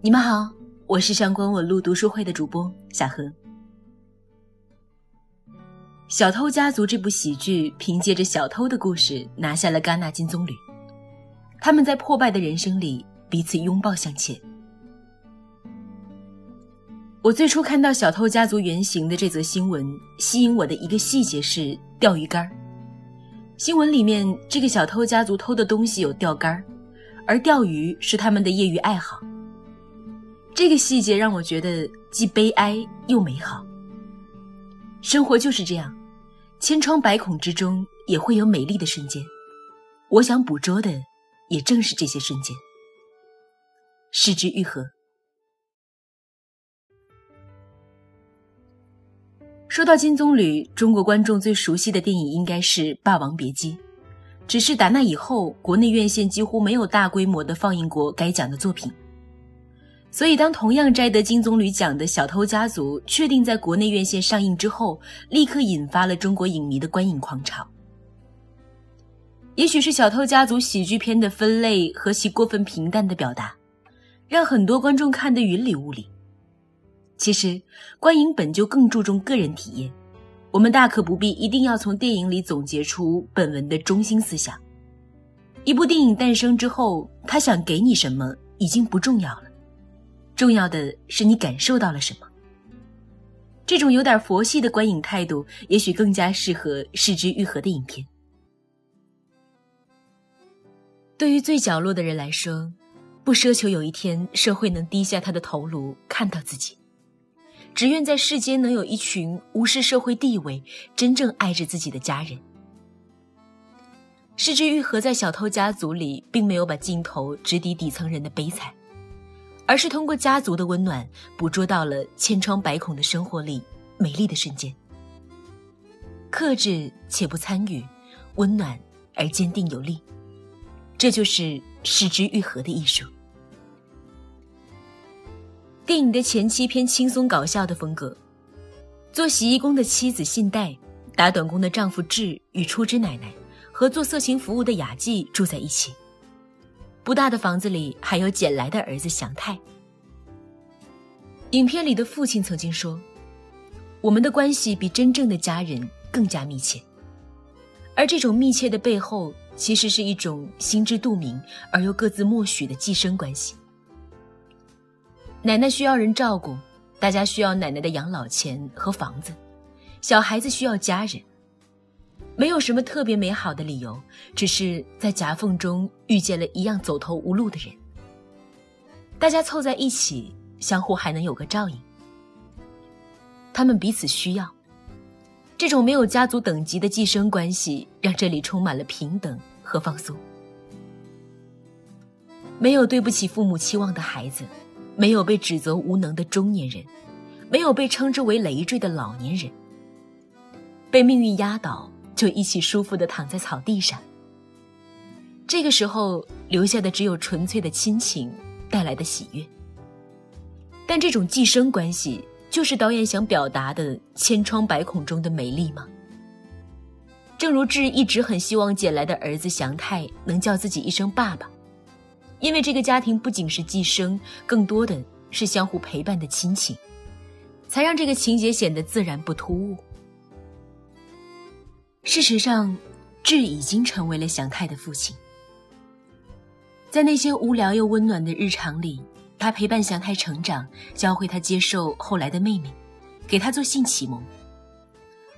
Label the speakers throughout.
Speaker 1: 你们好，我是上官文露读书会的主播小何。《小偷家族》这部喜剧凭借着小偷的故事拿下了戛纳金棕榈。他们在破败的人生里彼此拥抱向前。我最初看到小偷家族原型的这则新闻，吸引我的一个细节是钓鱼竿。新闻里面，这个小偷家族偷的东西有钓竿，而钓鱼是他们的业余爱好。这个细节让我觉得既悲哀又美好。生活就是这样，千疮百孔之中也会有美丽的瞬间。我想捕捉的也正是这些瞬间。失之愈合。说到金棕榈，中国观众最熟悉的电影应该是《霸王别姬》，只是打那以后，国内院线几乎没有大规模的放映过该奖的作品。所以，当同样摘得金棕榈奖的《小偷家族》确定在国内院线上映之后，立刻引发了中国影迷的观影狂潮。也许是《小偷家族》喜剧片的分类和其过分平淡的表达，让很多观众看得云里雾里。其实，观影本就更注重个人体验，我们大可不必一定要从电影里总结出本文的中心思想。一部电影诞生之后，他想给你什么已经不重要了。重要的是你感受到了什么。这种有点佛系的观影态度，也许更加适合视之愈合的影片。对于最角落的人来说，不奢求有一天社会能低下他的头颅看到自己，只愿在世间能有一群无视社会地位、真正爱着自己的家人。失之愈合在小偷家族里，并没有把镜头直抵底层人的悲惨。而是通过家族的温暖，捕捉到了千疮百孔的生活里美丽的瞬间。克制且不参与，温暖而坚定有力，这就是失之愈合的艺术。电影的前期偏轻松搞笑的风格，做洗衣工的妻子信代，打短工的丈夫志与初枝奶奶和做色情服务的雅纪住在一起。不大的房子里还有捡来的儿子祥太。影片里的父亲曾经说：“我们的关系比真正的家人更加密切。”而这种密切的背后，其实是一种心知肚明而又各自默许的寄生关系。奶奶需要人照顾，大家需要奶奶的养老钱和房子，小孩子需要家人。没有什么特别美好的理由，只是在夹缝中遇见了一样走投无路的人。大家凑在一起，相互还能有个照应。他们彼此需要。这种没有家族等级的寄生关系，让这里充满了平等和放松。没有对不起父母期望的孩子，没有被指责无能的中年人，没有被称之为累赘的老年人。被命运压倒。就一起舒服的躺在草地上。这个时候留下的只有纯粹的亲情带来的喜悦。但这种寄生关系，就是导演想表达的千疮百孔中的美丽吗？正如志一直很希望捡来的儿子祥太能叫自己一声爸爸，因为这个家庭不仅是寄生，更多的是相互陪伴的亲情，才让这个情节显得自然不突兀。事实上，志已经成为了祥泰的父亲。在那些无聊又温暖的日常里，他陪伴祥泰成长，教会他接受后来的妹妹，给他做性启蒙。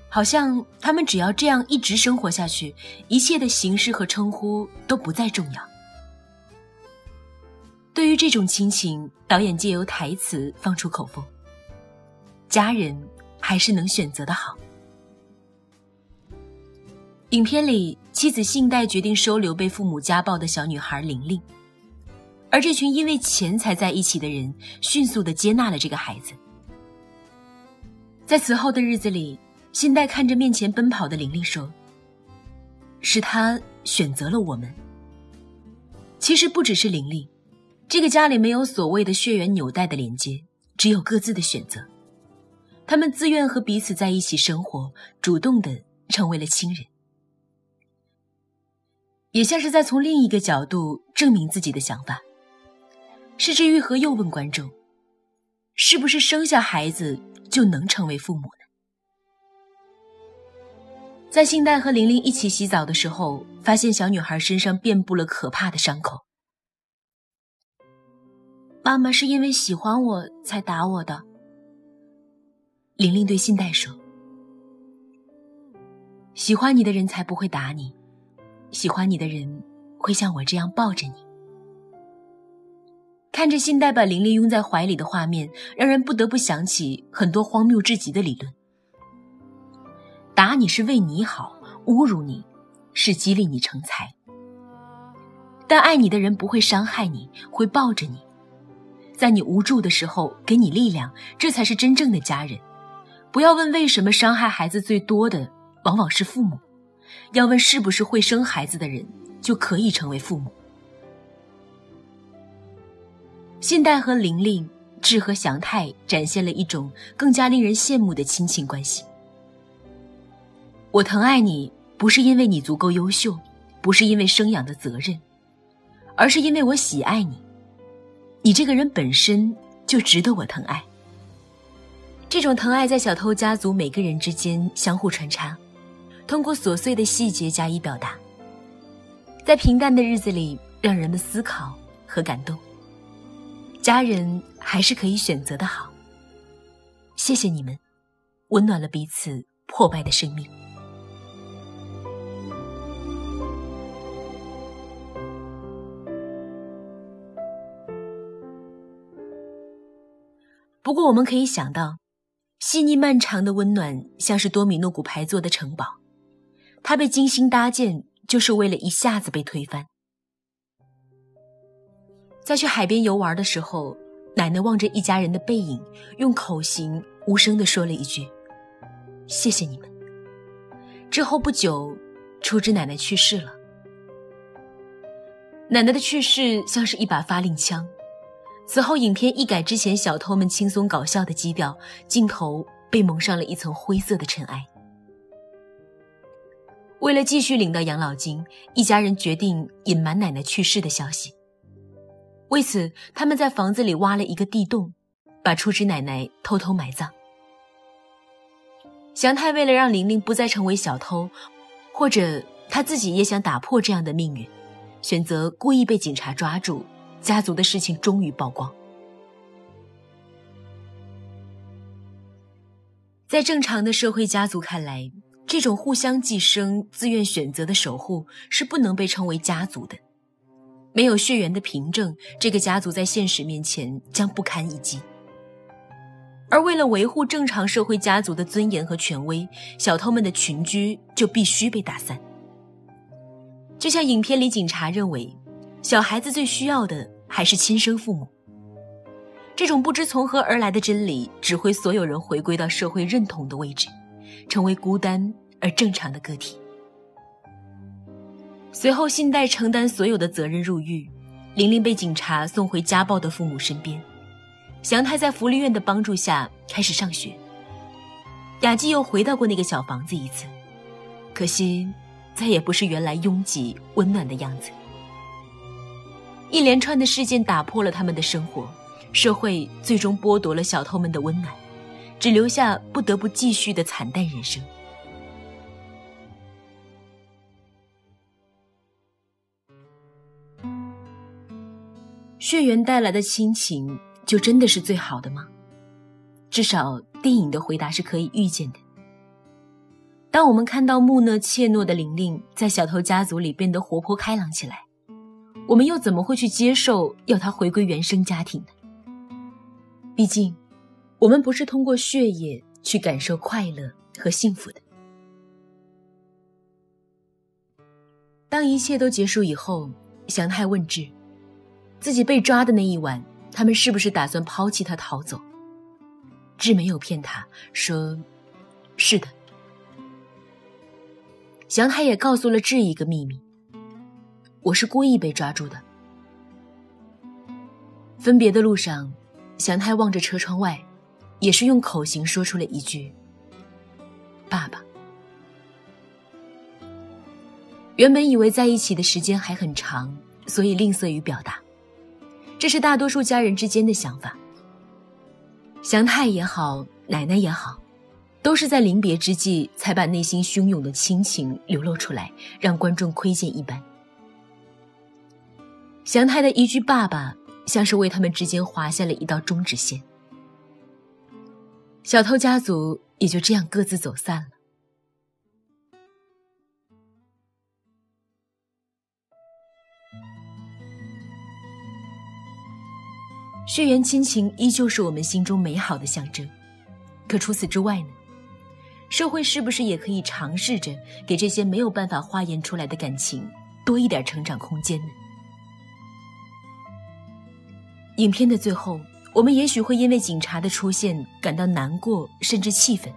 Speaker 1: 好像他们只要这样一直生活下去，一切的形式和称呼都不再重要。对于这种亲情，导演借由台词放出口风：家人还是能选择的好。影片里，妻子信代决定收留被父母家暴的小女孩玲玲，而这群因为钱才在一起的人，迅速的接纳了这个孩子。在此后的日子里，信代看着面前奔跑的玲玲说：“是他选择了我们。”其实不只是玲玲，这个家里没有所谓的血缘纽带的连接，只有各自的选择。他们自愿和彼此在一起生活，主动的成为了亲人。也像是在从另一个角度证明自己的想法。失之愈合又问观众：“是不是生下孩子就能成为父母呢？”在信代和玲玲一起洗澡的时候，发现小女孩身上遍布了可怕的伤口。妈妈是因为喜欢我才打我的。玲玲对信代说：“喜欢你的人才不会打你，喜欢你的人会像我这样抱着你。”看着信代把玲玲拥在怀里的画面，让人不得不想起很多荒谬至极的理论。打你是为你好，侮辱你是激励你成才。但爱你的人不会伤害你，会抱着你，在你无助的时候给你力量，这才是真正的家人。不要问为什么伤害孩子最多的往往是父母，要问是不是会生孩子的人就可以成为父母。信代和玲玲、智和祥太展现了一种更加令人羡慕的亲情关系。我疼爱你，不是因为你足够优秀，不是因为生养的责任，而是因为我喜爱你。你这个人本身就值得我疼爱。这种疼爱在小偷家族每个人之间相互穿插，通过琐碎的细节加以表达，在平淡的日子里让人们思考和感动。家人还是可以选择的好。谢谢你们，温暖了彼此破败的生命。不过，我们可以想到，细腻漫长的温暖像是多米诺骨牌做的城堡，它被精心搭建，就是为了一下子被推翻。在去海边游玩的时候，奶奶望着一家人的背影，用口型无声地说了一句：“谢谢你们。”之后不久，初枝奶奶去世了。奶奶的去世像是一把发令枪。此后，影片一改之前小偷们轻松搞笑的基调，镜头被蒙上了一层灰色的尘埃。为了继续领到养老金，一家人决定隐瞒奶奶去世的消息。为此，他们在房子里挖了一个地洞，把初枝奶奶偷偷埋葬。祥太为了让玲玲不再成为小偷，或者他自己也想打破这样的命运，选择故意被警察抓住。家族的事情终于曝光。在正常的社会家族看来，这种互相寄生、自愿选择的守护是不能被称为家族的。没有血缘的凭证，这个家族在现实面前将不堪一击。而为了维护正常社会家族的尊严和权威，小偷们的群居就必须被打散。就像影片里警察认为。小孩子最需要的还是亲生父母。这种不知从何而来的真理，指挥所有人回归到社会认同的位置，成为孤单而正常的个体。随后，信代承担所有的责任入狱，玲玲被警察送回家暴的父母身边，祥太在福利院的帮助下开始上学。雅纪又回到过那个小房子一次，可惜，再也不是原来拥挤温暖的样子。一连串的事件打破了他们的生活，社会最终剥夺了小偷们的温暖，只留下不得不继续的惨淡人生。血缘带来的亲情，就真的是最好的吗？至少电影的回答是可以预见的。当我们看到木讷怯懦的玲玲在小偷家族里变得活泼开朗起来。我们又怎么会去接受要她回归原生家庭呢？毕竟，我们不是通过血液去感受快乐和幸福的。当一切都结束以后，祥太问智：“自己被抓的那一晚，他们是不是打算抛弃他逃走？”志没有骗他，说：“是的。”祥太也告诉了志一个秘密。我是故意被抓住的。分别的路上，祥太望着车窗外，也是用口型说出了一句：“爸爸。”原本以为在一起的时间还很长，所以吝啬于表达。这是大多数家人之间的想法。祥太也好，奶奶也好，都是在临别之际才把内心汹涌的亲情流露出来，让观众窥见一斑。祥太的一句“爸爸”，像是为他们之间划下了一道终止线。小偷家族也就这样各自走散了。血缘亲情依旧是我们心中美好的象征，可除此之外呢？社会是不是也可以尝试着给这些没有办法化验出来的感情多一点成长空间呢？影片的最后，我们也许会因为警察的出现感到难过，甚至气愤。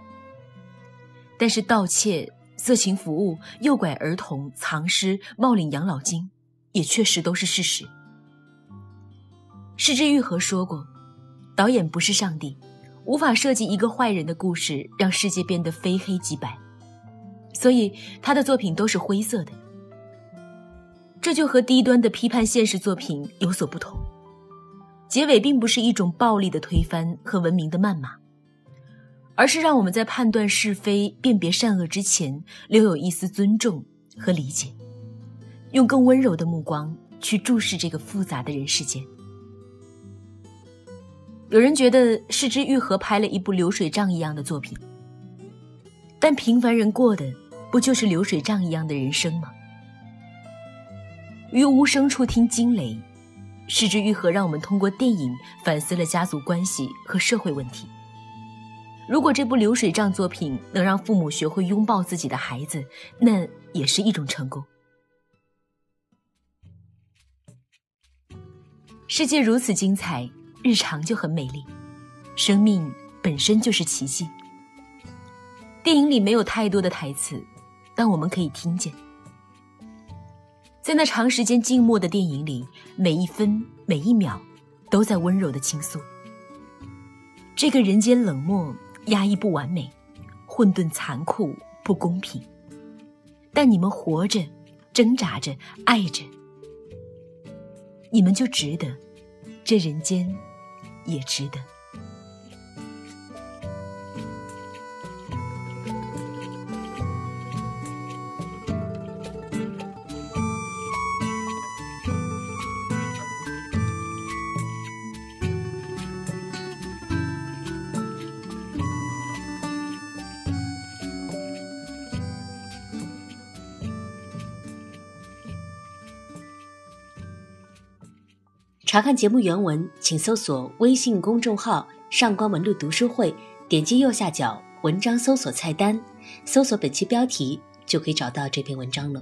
Speaker 1: 但是盗窃、色情服务、诱拐儿童、藏尸、冒领养老金，也确实都是事实。失之愈合说过：“导演不是上帝，无法设计一个坏人的故事，让世界变得非黑即白。所以他的作品都是灰色的。这就和低端的批判现实作品有所不同。”结尾并不是一种暴力的推翻和文明的谩骂，而是让我们在判断是非、辨别善恶之前，留有一丝尊重和理解，用更温柔的目光去注视这个复杂的人世间。有人觉得是之愈合拍了一部流水账一样的作品，但平凡人过的不就是流水账一样的人生吗？于无声处听惊雷。失之愈合让我们通过电影反思了家族关系和社会问题。如果这部流水账作品能让父母学会拥抱自己的孩子，那也是一种成功。世界如此精彩，日常就很美丽，生命本身就是奇迹。电影里没有太多的台词，但我们可以听见。在那长时间静默的电影里，每一分每一秒，都在温柔的倾诉。这个人间冷漠、压抑、不完美、混沌、残酷、不公平。但你们活着，挣扎着，爱着，你们就值得，这人间也值得。
Speaker 2: 查看节目原文，请搜索微信公众号“上官文露读书会”，点击右下角文章搜索菜单，搜索本期标题，就可以找到这篇文章了。